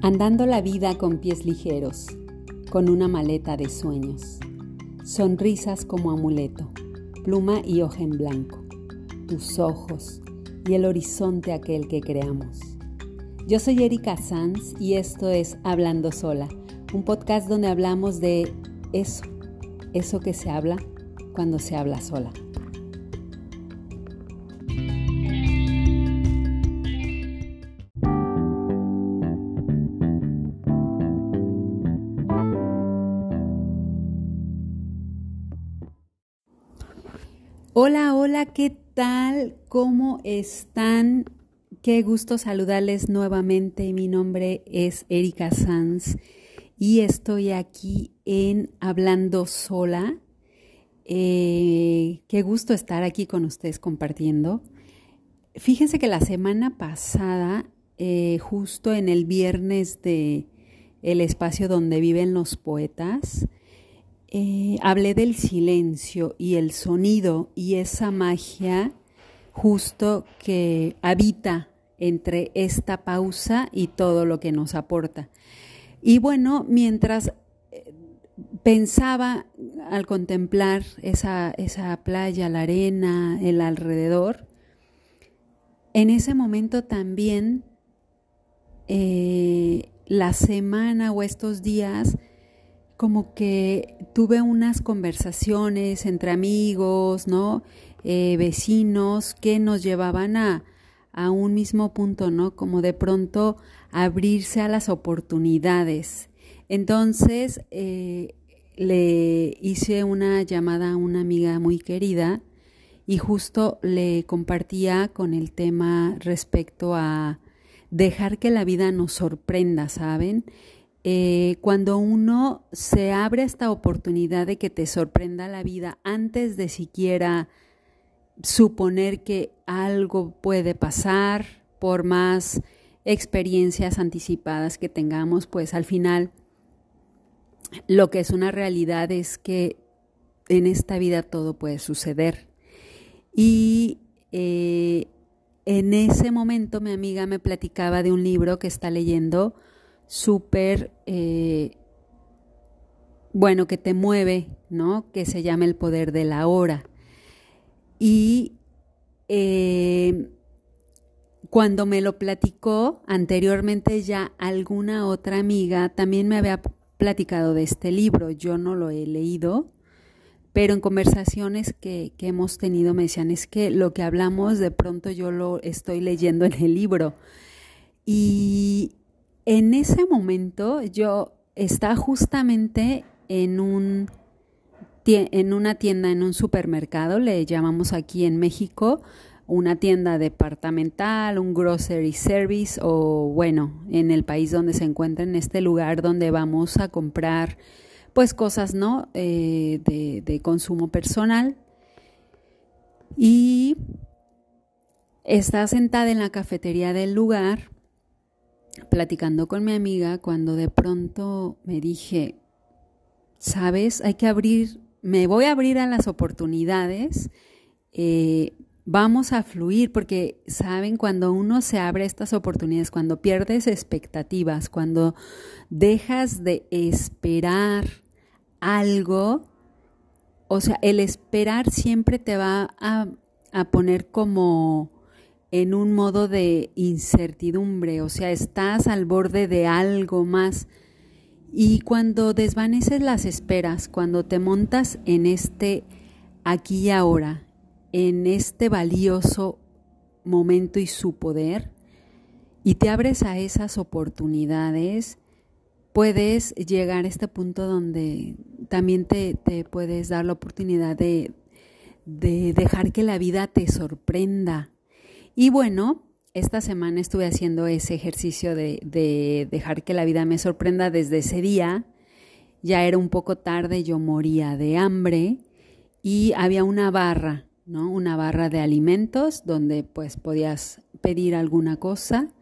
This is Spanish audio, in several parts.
Andando la vida con pies ligeros, con una maleta de sueños, sonrisas como amuleto, pluma y hoja en blanco, tus ojos y el horizonte aquel que creamos. Yo soy Erika Sanz y esto es Hablando Sola, un podcast donde hablamos de eso, eso que se habla cuando se habla sola. Hola, hola, ¿qué tal? ¿Cómo están? Qué gusto saludarles nuevamente. Mi nombre es Erika Sanz y estoy aquí en Hablando Sola. Eh, qué gusto estar aquí con ustedes compartiendo. Fíjense que la semana pasada, eh, justo en el viernes de el espacio donde viven los poetas, eh, hablé del silencio y el sonido y esa magia justo que habita entre esta pausa y todo lo que nos aporta. Y bueno, mientras eh, pensaba al contemplar esa, esa playa, la arena, el alrededor, en ese momento también eh, la semana o estos días como que tuve unas conversaciones entre amigos, ¿no? Eh, vecinos que nos llevaban a, a un mismo punto, ¿no? Como de pronto abrirse a las oportunidades. Entonces eh, le hice una llamada a una amiga muy querida y justo le compartía con el tema respecto a dejar que la vida nos sorprenda, ¿saben? Eh, cuando uno se abre esta oportunidad de que te sorprenda la vida antes de siquiera suponer que algo puede pasar, por más experiencias anticipadas que tengamos, pues al final lo que es una realidad es que en esta vida todo puede suceder. Y eh, en ese momento mi amiga me platicaba de un libro que está leyendo súper, eh, bueno, que te mueve, ¿no? Que se llama el poder de la hora. Y eh, cuando me lo platicó anteriormente ya alguna otra amiga también me había platicado de este libro. Yo no lo he leído, pero en conversaciones que, que, hemos tenido me decían, es que lo que hablamos de pronto yo lo estoy leyendo en el libro. Y, en ese momento yo estaba justamente en un en una tienda, en un supermercado, le llamamos aquí en México, una tienda departamental, un grocery service o bueno, en el país donde se encuentra, en este lugar donde vamos a comprar pues cosas, ¿no? Eh, de, de consumo personal. Y está sentada en la cafetería del lugar platicando con mi amiga cuando de pronto me dije, sabes, hay que abrir, me voy a abrir a las oportunidades, eh, vamos a fluir, porque saben, cuando uno se abre estas oportunidades, cuando pierdes expectativas, cuando dejas de esperar algo, o sea, el esperar siempre te va a poner como en un modo de incertidumbre, o sea, estás al borde de algo más. Y cuando desvaneces las esperas, cuando te montas en este aquí y ahora, en este valioso momento y su poder, y te abres a esas oportunidades, puedes llegar a este punto donde también te, te puedes dar la oportunidad de, de dejar que la vida te sorprenda, y bueno, esta semana estuve haciendo ese ejercicio de, dejar que la vida me sorprenda desde ese día. Ya era un poco tarde, yo moría de hambre y había una barra, ¿no? Una barra de alimentos donde pues podías pedir alguna cosa.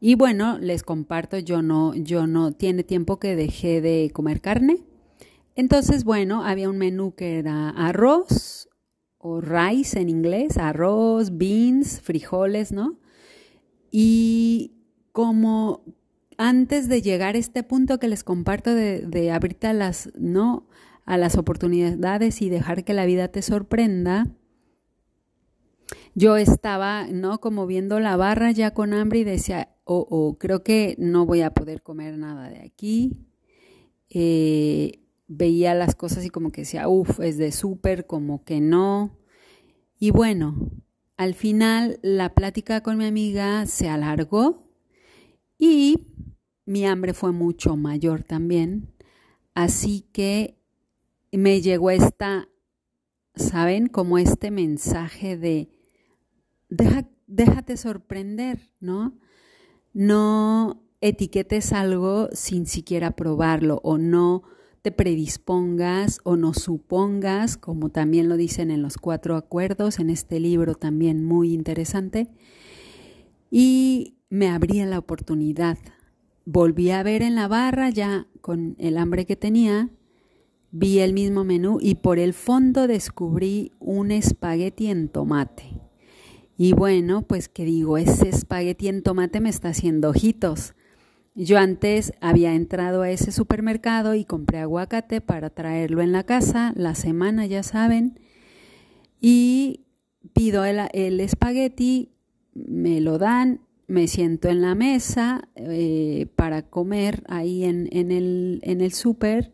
Y bueno, les comparto, yo no, yo no, tiene tiempo que dejé de comer carne. Entonces, bueno, había un menú que era arroz, o rice en inglés, arroz, beans, frijoles, ¿no? Y como antes de llegar a este punto que les comparto de, abrirte a las, ¿no? a las oportunidades y dejar que la vida te sorprenda, yo estaba, ¿no? Como viendo la barra ya con hambre y decía, oh, oh creo que no voy a poder comer nada de aquí. Eh, veía las cosas y como que decía, uff, es de súper, como que no. Y bueno, al final la plática con mi amiga se alargó y mi hambre fue mucho mayor también. Así que me llegó esta, ¿saben? Como este mensaje de, déjate sorprender, ¿no? No etiquetes algo sin siquiera probarlo o no te predispongas o no supongas, como también lo dicen en los cuatro acuerdos, en este libro también muy interesante. Y me abría la oportunidad. Volví a ver en la barra ya con el hambre que tenía, vi el mismo menú y por el fondo descubrí un espagueti en tomate. Y bueno, pues que digo, ese espagueti en tomate me está haciendo ojitos. Yo antes había entrado a ese supermercado y compré aguacate para traerlo en la casa, la semana ya saben, y pido el, espagueti, me lo dan, me siento en la mesa eh, para comer ahí en, el, en el súper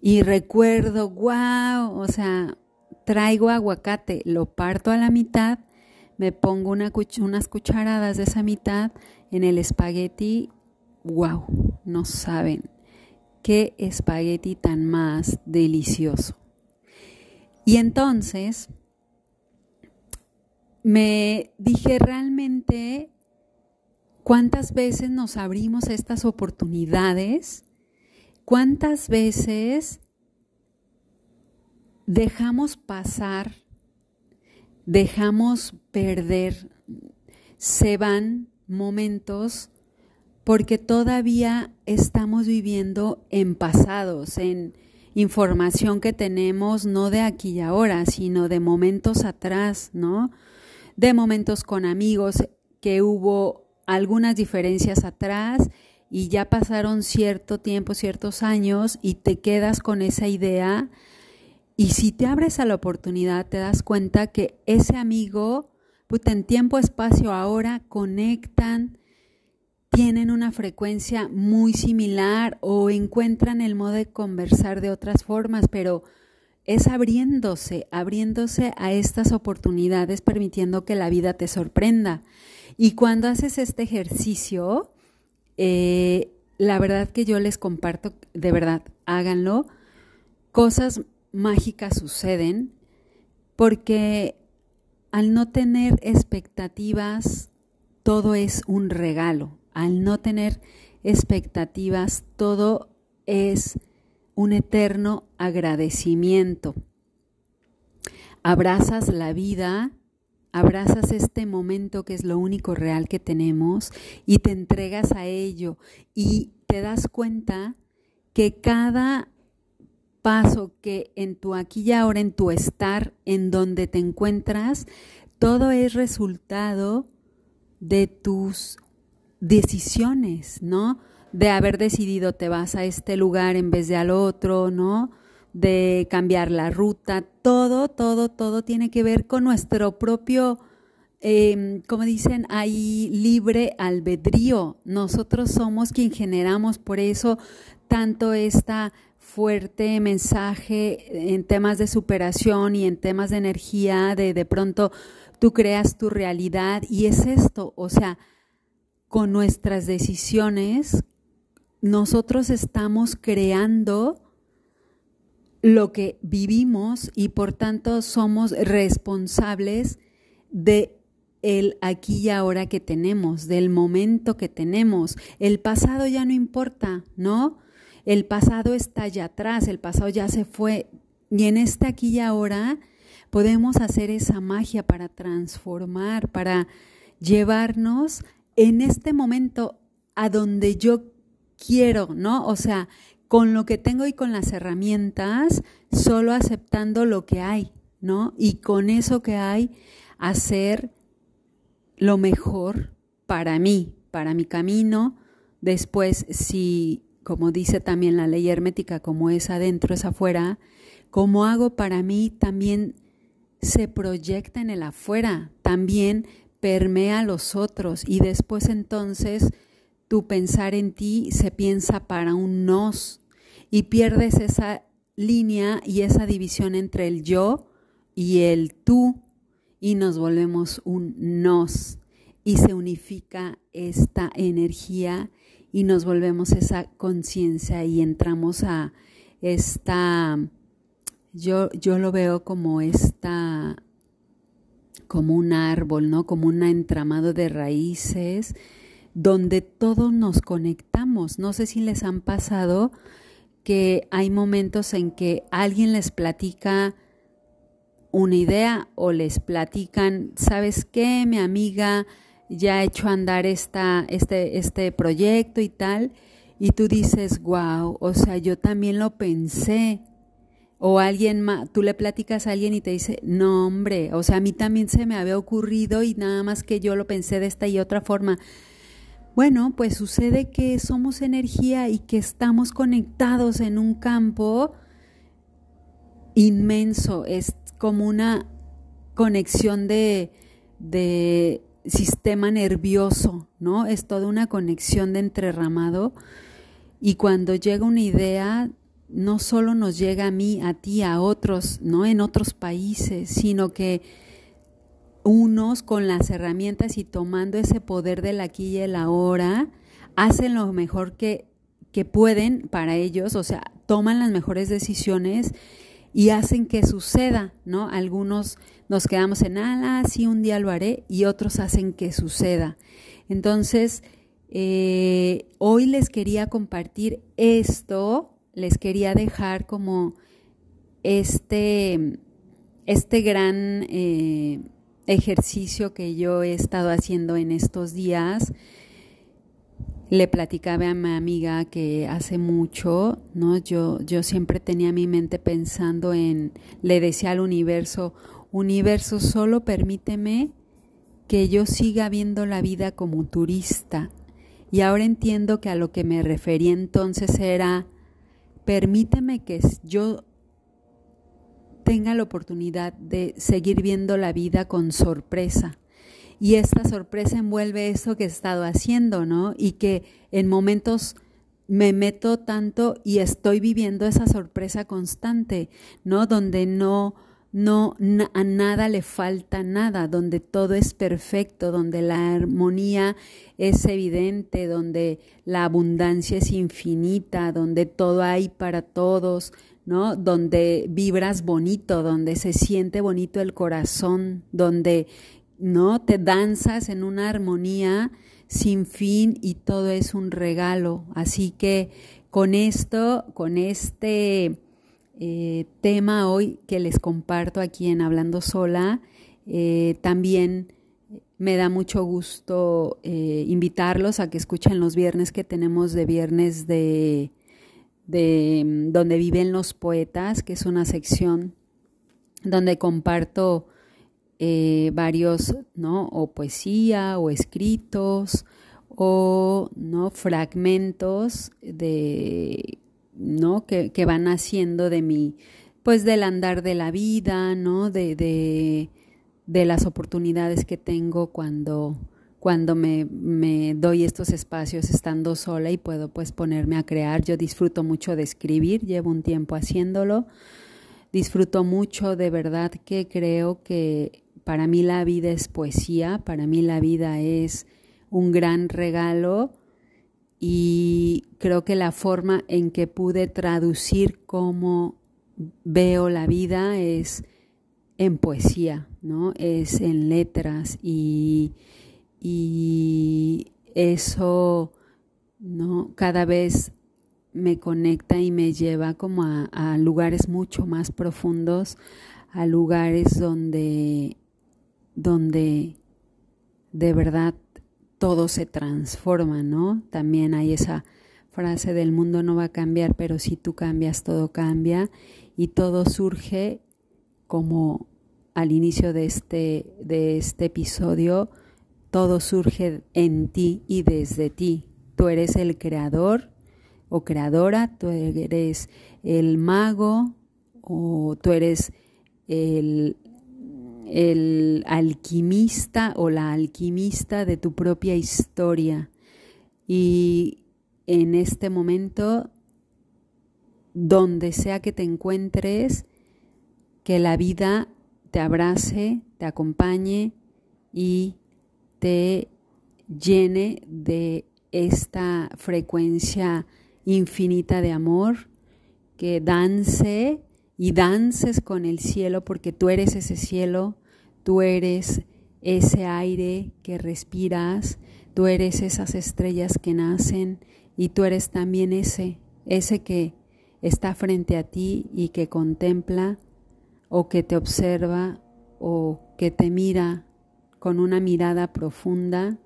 y recuerdo, wow, o sea, traigo aguacate, lo parto a la mitad, me pongo una, unas cucharadas de esa mitad en el espagueti wow, no saben qué espagueti tan más delicioso. Y entonces me dije realmente cuántas veces nos abrimos estas oportunidades, cuántas veces dejamos pasar, dejamos perder, se van momentos porque todavía estamos viviendo en pasados, en información que tenemos no de aquí y ahora, sino de momentos atrás, ¿no? De momentos con amigos que hubo algunas diferencias atrás y ya pasaron cierto tiempo, ciertos años y te quedas con esa idea y si te abres a la oportunidad te das cuenta que ese amigo, puta, en tiempo, espacio, ahora conectan, tienen una frecuencia muy similar o encuentran el modo de conversar de otras formas, pero es abriéndose, abriéndose a estas oportunidades, permitiendo que la vida te sorprenda. Y cuando haces este ejercicio, eh, la verdad que yo les comparto, de verdad, háganlo, cosas mágicas suceden porque al no tener expectativas, todo es un regalo al no tener expectativas, todo es un eterno agradecimiento. Abrazas la vida, abrazas este momento que es lo único real que tenemos y te entregas a ello y te das cuenta que cada paso que en tu aquí y ahora, en tu estar, en donde te encuentras, todo es resultado de tus decisiones, ¿no? De haber decidido te vas a este lugar en vez de al otro, ¿no? De cambiar la ruta, todo, todo, todo tiene que ver con nuestro propio, em, como dicen ahí, libre albedrío. Nosotros somos quien generamos, por eso tanto esta fuerte mensaje en temas de superación y en temas de energía, de de pronto tú creas tu realidad y es esto, o sea, con nuestras decisiones, nosotros estamos creando lo que vivimos y por tanto somos responsables de el aquí y ahora que tenemos, del momento que tenemos. El pasado ya no importa, ¿no? El pasado está allá atrás, el pasado ya se fue. Y en este aquí y ahora podemos hacer esa magia para transformar, para llevarnos en este momento a donde yo quiero, ¿no? O sea, con lo que tengo y con las herramientas, solo aceptando lo que hay, ¿no? Y con eso que hay, hacer lo mejor para mí, para mi camino, después si, como dice también la ley hermética, como es adentro es afuera, como hago para mí también se proyecta en el afuera, también permea a los otros y después entonces tu pensar en ti se piensa para un nos y pierdes esa línea y esa división entre el yo y el tú y nos volvemos un nos y se unifica esta energía y nos volvemos esa conciencia y entramos a esta yo, yo lo veo como esta, como un árbol, ¿no? Como un entramado de raíces donde todos nos conectamos. No sé si les han pasado que hay momentos en que alguien les platica una idea o les platican, ¿sabes qué? Mi amiga ya ha hecho andar este, este proyecto y tal, y tú dices, wow, o sea, yo también lo pensé, o alguien más, tú le platicas a alguien y te dice, no hombre, o sea, a mí también se me había ocurrido y nada más que yo lo pensé de esta y otra forma. Bueno, pues sucede que somos energía y que estamos conectados en un campo inmenso, es como una conexión de, de sistema nervioso, ¿no? Es toda una conexión de entrerramado y cuando llega una idea no solo nos llega a mí, a ti, a otros, no en otros países, sino que unos con las herramientas y tomando ese poder del aquí y el ahora, hacen lo mejor que, que pueden para ellos, o sea, toman las mejores decisiones y hacen que suceda, ¿no? Algunos nos quedamos en, ah, sí, un día lo haré, y otros hacen que suceda. Entonces, eh, hoy les quería compartir esto les quería dejar como este, este gran eh, ejercicio que yo he estado haciendo en estos días. Le platicaba a mi amiga que hace mucho, ¿no? Yo, yo siempre tenía mi mente pensando en, le decía al universo, universo, solo permíteme que yo siga viendo la vida como turista. Y ahora entiendo que a lo que me refería entonces era permíteme que yo tenga la oportunidad de seguir viendo la vida con sorpresa. Y esta sorpresa envuelve eso que he estado haciendo, ¿no? Y que en momentos me meto tanto y estoy viviendo esa sorpresa constante, ¿no? Donde no no a nada le falta nada, donde todo es perfecto, donde la armonía es evidente, donde la abundancia es infinita, donde todo hay para todos, ¿no? Donde vibras bonito, donde se siente bonito el corazón, donde no te danzas en una armonía sin fin y todo es un regalo. Así que con esto, con este eh, tema hoy que les comparto aquí en Hablando Sola. Eh, también me da mucho gusto eh, invitarlos a que escuchen los viernes que tenemos de viernes de, de mm, donde viven los poetas, que es una sección donde comparto varios, ¿no? O poesía o escritos o no fragmentos de ¿no? Que, que van haciendo de mi, pues del andar de la vida, ¿no? De, de, de las oportunidades que tengo cuando, cuando me, me, doy estos espacios estando sola y puedo pues ponerme a crear. Yo disfruto mucho de escribir, llevo un tiempo haciéndolo. Disfruto mucho, de verdad que creo que para mí la vida es poesía, para mí la vida es un gran regalo y creo que la forma en que pude traducir cómo veo la vida es en poesía, ¿no? Es en letras y, y eso, ¿no? Cada vez me conecta y me lleva como a, lugares mucho más profundos, a lugares donde, donde de verdad todo se transforma, ¿no? También hay esa frase del mundo no va a cambiar, pero si tú cambias, todo cambia y todo surge como al inicio de este, de este episodio, todo surge en ti y desde ti, tú eres el creador o creadora, tú eres el mago o tú eres el, el alquimista o la alquimista de tu propia historia. Y en este momento, donde sea que te encuentres, que la vida te abrace, te acompañe y te llene de esta frecuencia infinita de amor, que dance y dances con el cielo porque tú eres ese cielo, tú eres ese aire que respiras, tú eres esas estrellas que nacen y tú eres también ese, ese que está frente a ti y que contempla o que te observa o que te mira con una mirada profunda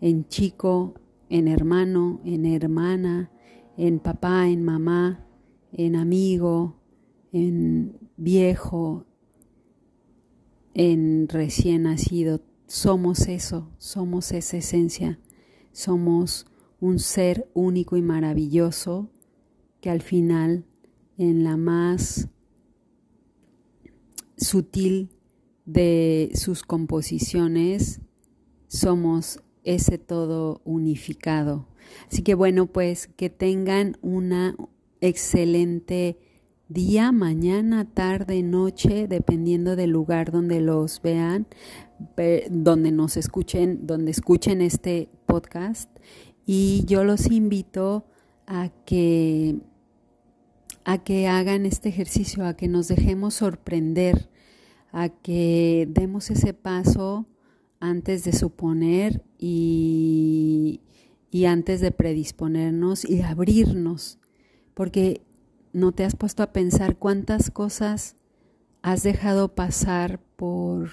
en chico, en hermano, en hermana, en papá, en mamá, en amigo, en viejo, en recién nacido. Somos eso, somos esa esencia, somos un ser único y maravilloso que al final, en la más sutil de sus composiciones, somos ese todo unificado. Así que bueno, pues que tengan una excelente día, mañana, tarde, noche, dependiendo del lugar donde los vean, donde nos escuchen, donde escuchen este podcast. Y yo los invito a que a que hagan este ejercicio, a que nos dejemos sorprender, a que demos ese paso antes de suponer y, y antes de predisponernos y abrirnos, porque no te has puesto a pensar cuántas cosas has dejado pasar por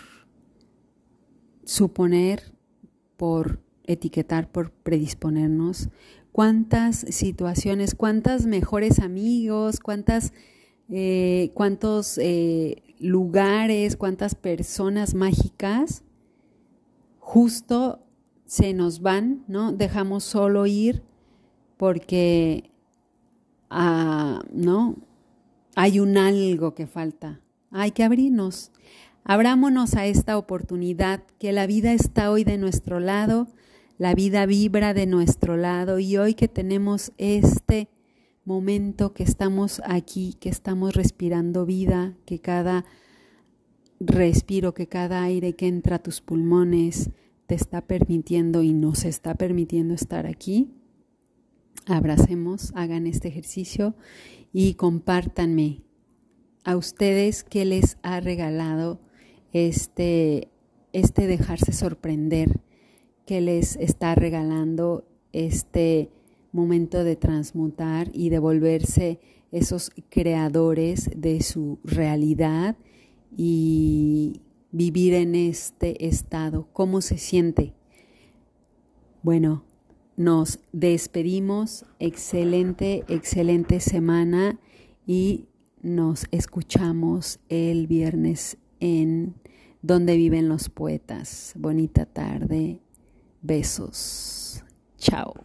suponer, por etiquetar, por predisponernos, cuántas situaciones, cuántas mejores amigos, cuántas, eh, cuántos eh, lugares, cuántas personas mágicas justo se nos van, ¿no? Dejamos solo ir porque, ¿no? Hay un algo que falta. Hay que abrirnos. Abrámonos a esta oportunidad, que la vida está hoy de nuestro lado, la vida vibra de nuestro lado y hoy que tenemos este momento que estamos aquí, que estamos respirando vida, que cada respiro, que cada aire que entra a tus pulmones te está permitiendo y nos está permitiendo estar aquí. Abracemos, hagan este ejercicio y compártanme a ustedes qué les ha regalado este, este dejarse sorprender, que les está regalando este momento de transmutar y de volverse esos creadores de su realidad y vivir en este estado? ¿Cómo se siente? Bueno, nos despedimos. Excelente, excelente semana y nos escuchamos el viernes en Donde viven los poetas. Bonita tarde. Besos. Chao.